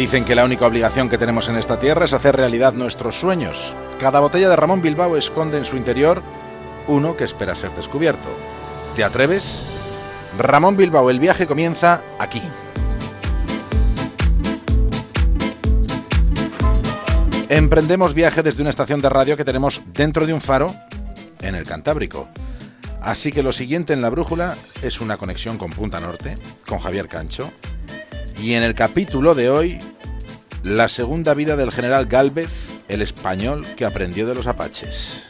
Dicen que la única obligación que tenemos en esta tierra es hacer realidad nuestros sueños. Cada botella de Ramón Bilbao esconde en su interior uno que espera ser descubierto. ¿Te atreves? Ramón Bilbao, el viaje comienza aquí. Emprendemos viaje desde una estación de radio que tenemos dentro de un faro en el Cantábrico. Así que lo siguiente en la brújula es una conexión con Punta Norte, con Javier Cancho. Y en el capítulo de hoy, la segunda vida del general Galvez, el español que aprendió de los apaches.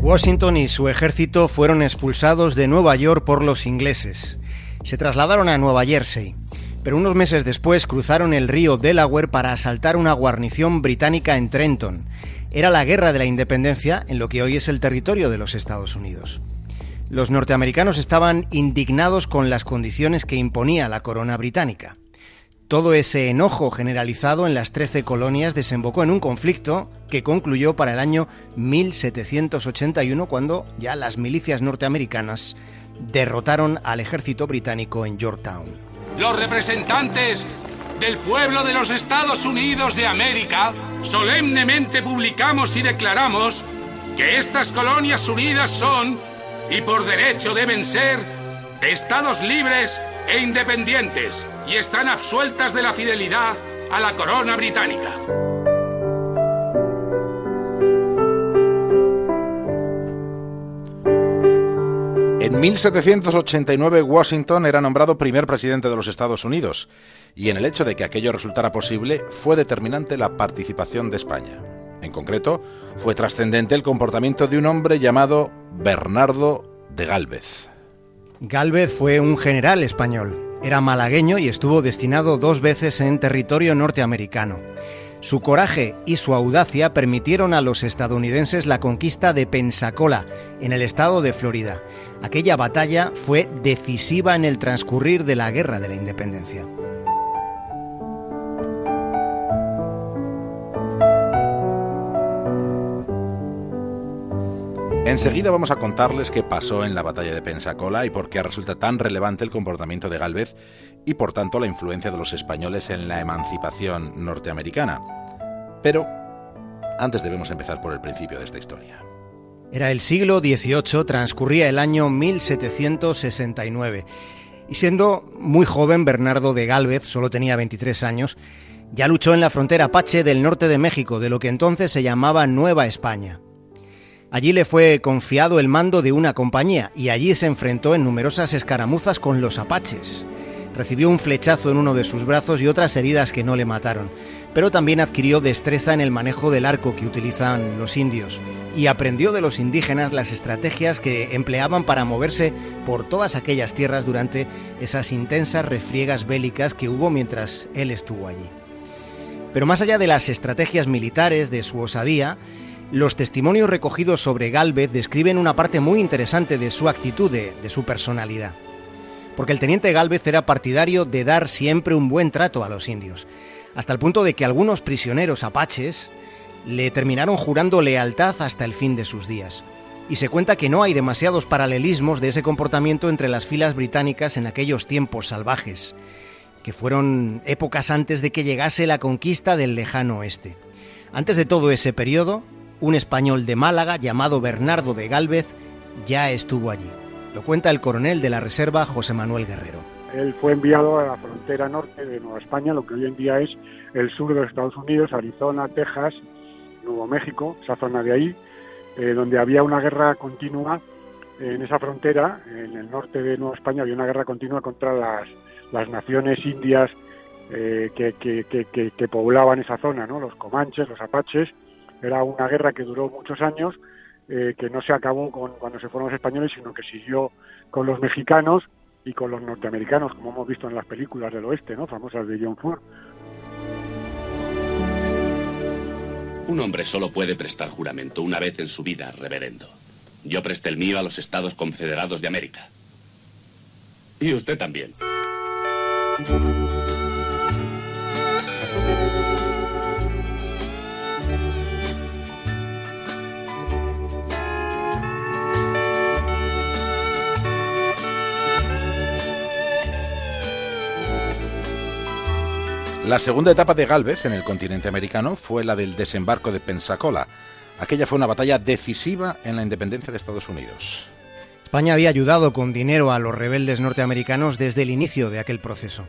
Washington y su ejército fueron expulsados de Nueva York por los ingleses. Se trasladaron a Nueva Jersey, pero unos meses después cruzaron el río Delaware para asaltar una guarnición británica en Trenton. Era la guerra de la independencia en lo que hoy es el territorio de los Estados Unidos. Los norteamericanos estaban indignados con las condiciones que imponía la corona británica. Todo ese enojo generalizado en las 13 colonias desembocó en un conflicto que concluyó para el año 1781 cuando ya las milicias norteamericanas derrotaron al ejército británico en Yorktown. Los representantes del pueblo de los Estados Unidos de América solemnemente publicamos y declaramos que estas colonias unidas son, y por derecho deben ser, estados libres e independientes y están absueltas de la fidelidad a la corona británica. En 1789 Washington era nombrado primer presidente de los Estados Unidos y en el hecho de que aquello resultara posible fue determinante la participación de España. En concreto, fue trascendente el comportamiento de un hombre llamado Bernardo de Gálvez. Gálvez fue un general español. Era malagueño y estuvo destinado dos veces en territorio norteamericano. Su coraje y su audacia permitieron a los estadounidenses la conquista de Pensacola, en el estado de Florida. Aquella batalla fue decisiva en el transcurrir de la Guerra de la Independencia. Enseguida vamos a contarles qué pasó en la batalla de Pensacola y por qué resulta tan relevante el comportamiento de Galvez y por tanto la influencia de los españoles en la emancipación norteamericana. Pero antes debemos empezar por el principio de esta historia. Era el siglo XVIII, transcurría el año 1769. Y siendo muy joven, Bernardo de Galvez, solo tenía 23 años, ya luchó en la frontera apache del norte de México, de lo que entonces se llamaba Nueva España. Allí le fue confiado el mando de una compañía y allí se enfrentó en numerosas escaramuzas con los apaches. Recibió un flechazo en uno de sus brazos y otras heridas que no le mataron, pero también adquirió destreza en el manejo del arco que utilizan los indios y aprendió de los indígenas las estrategias que empleaban para moverse por todas aquellas tierras durante esas intensas refriegas bélicas que hubo mientras él estuvo allí. Pero más allá de las estrategias militares, de su osadía, los testimonios recogidos sobre Galvez describen una parte muy interesante de su actitud, de, su personalidad. Porque el teniente Galvez era partidario de dar siempre un buen trato a los indios, hasta el punto de que algunos prisioneros apaches le terminaron jurando lealtad hasta el fin de sus días. Y se cuenta que no hay demasiados paralelismos de ese comportamiento entre las filas británicas en aquellos tiempos salvajes, que fueron épocas antes de que llegase la conquista del lejano oeste. Antes de todo ese periodo, un español de Málaga llamado Bernardo de Gálvez ya estuvo allí. Lo cuenta el coronel de la Reserva José Manuel Guerrero. Él fue enviado a la frontera norte de Nueva España, lo que hoy en día es el sur de los Estados Unidos, Arizona, Texas, Nuevo México, esa zona de ahí, eh, donde había una guerra continua en esa frontera, en el norte de Nueva España había una guerra continua contra las, las naciones indias eh, que, que, que, poblaban esa zona, ¿no? los comanches, los apaches, era una guerra que duró muchos años, eh, que no se acabó con, cuando se fueron los españoles, sino que siguió con los mexicanos y con los norteamericanos, como hemos visto en las películas del oeste, ¿no? famosas de John Ford. Un hombre solo puede prestar juramento una vez en su vida, reverendo. Yo presté el mío a los Estados Confederados de América. Y usted también. La segunda etapa de Galvez en el continente americano fue la del desembarco de Pensacola. Aquella fue una batalla decisiva en la independencia de Estados Unidos. España había ayudado con dinero a los rebeldes norteamericanos desde el inicio de aquel proceso.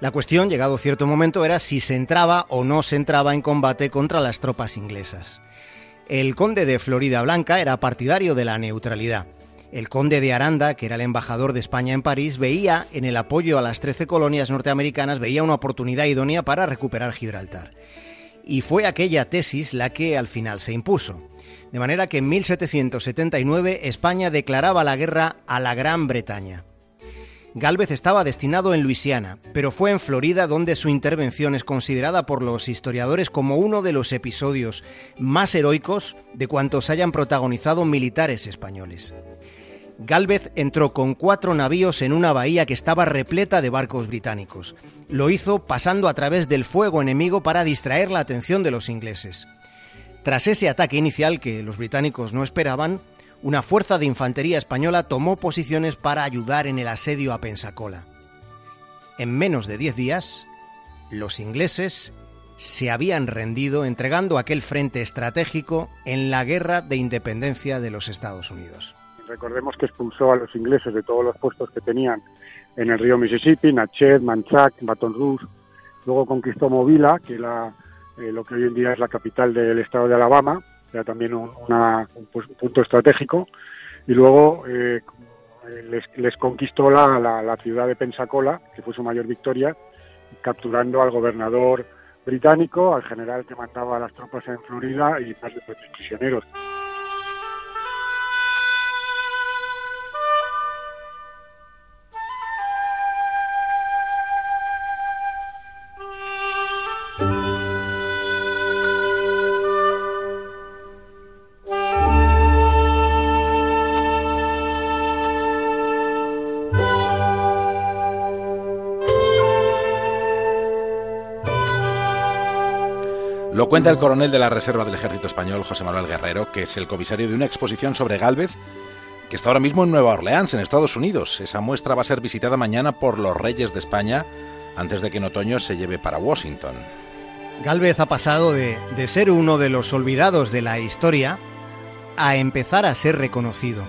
La cuestión, llegado cierto momento, era si se entraba o no se entraba en combate contra las tropas inglesas. El conde de Florida Blanca era partidario de la neutralidad. El conde de Aranda, que era el embajador de España en París, veía en el apoyo a las 13 colonias norteamericanas, veía una oportunidad idónea para recuperar Gibraltar. Y fue aquella tesis la que al final se impuso. De manera que en 1779 España declaraba la guerra a la Gran Bretaña. Galvez estaba destinado en Luisiana, pero fue en Florida donde su intervención es considerada por los historiadores como uno de los episodios más heroicos de cuantos hayan protagonizado militares españoles. Galvez entró con cuatro navíos en una bahía que estaba repleta de barcos británicos. Lo hizo pasando a través del fuego enemigo para distraer la atención de los ingleses. Tras ese ataque inicial que los británicos no esperaban, una fuerza de infantería española tomó posiciones para ayudar en el asedio a Pensacola. En menos de diez días, los ingleses se habían rendido entregando aquel frente estratégico en la guerra de independencia de los Estados Unidos. Recordemos que expulsó a los ingleses de todos los puestos que tenían en el río Mississippi, Nachet, Manchac, Baton Rouge. Luego conquistó Movila, que era eh, lo que hoy en día es la capital del estado de Alabama, era también un, punto estratégico. Y luego eh, les, conquistó la, la, ciudad de Pensacola, que fue su mayor victoria, capturando al gobernador británico, al general que mataba a las tropas en Florida y más de 30 prisioneros. Cuenta el coronel de la Reserva del Ejército Español, José Manuel Guerrero, que es el comisario de una exposición sobre Galvez que está ahora mismo en Nueva Orleans, en Estados Unidos. Esa muestra va a ser visitada mañana por los reyes de España antes de que en otoño se lleve para Washington. Galvez ha pasado de, ser uno de los olvidados de la historia a empezar a ser reconocido.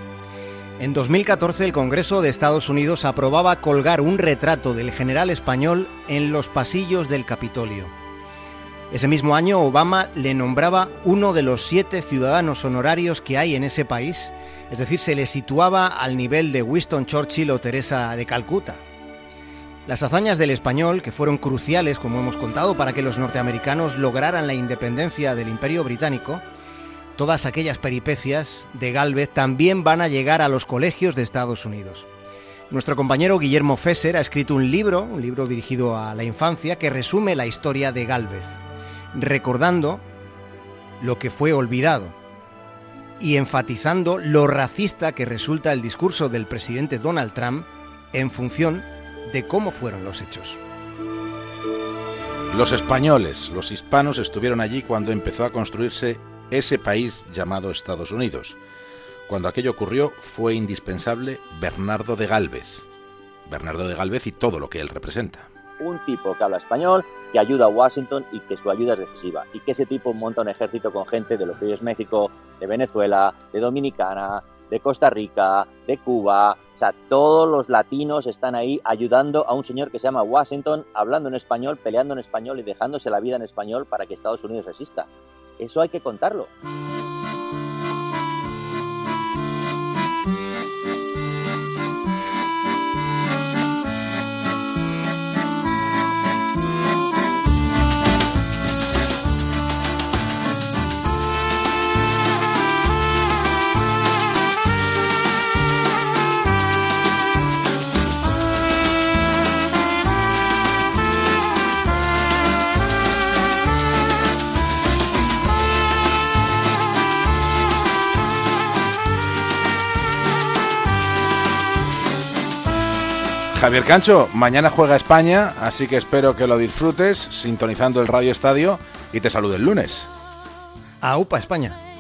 En 2014 el Congreso de Estados Unidos aprobaba colgar un retrato del general español en los pasillos del Capitolio. Ese mismo año Obama le nombraba uno de los siete ciudadanos honorarios que hay en ese país, es decir, se le situaba al nivel de Winston Churchill o Teresa de Calcuta. Las hazañas del español, que fueron cruciales, como hemos contado, para que los norteamericanos lograran la independencia del imperio británico, todas aquellas peripecias de Galvez también van a llegar a los colegios de Estados Unidos. Nuestro compañero Guillermo Fesser ha escrito un libro, un libro dirigido a la infancia, que resume la historia de Galvez recordando lo que fue olvidado y enfatizando lo racista que resulta el discurso del presidente Donald Trump en función de cómo fueron los hechos. Los españoles, los hispanos estuvieron allí cuando empezó a construirse ese país llamado Estados Unidos. Cuando aquello ocurrió fue indispensable Bernardo de Galvez. Bernardo de Galvez y todo lo que él representa un tipo que habla español, que ayuda a Washington y que su ayuda es decisiva. Y que ese tipo monta un ejército con gente de lo que hoy es México, de Venezuela, de Dominicana, de Costa Rica, de Cuba. O sea, todos los latinos están ahí ayudando a un señor que se llama Washington, hablando en español, peleando en español y dejándose la vida en español para que Estados Unidos resista. Eso hay que contarlo. Javier Cancho, mañana juega España, así que espero que lo disfrutes sintonizando el Radio Estadio y te saludo el lunes. AUPA España.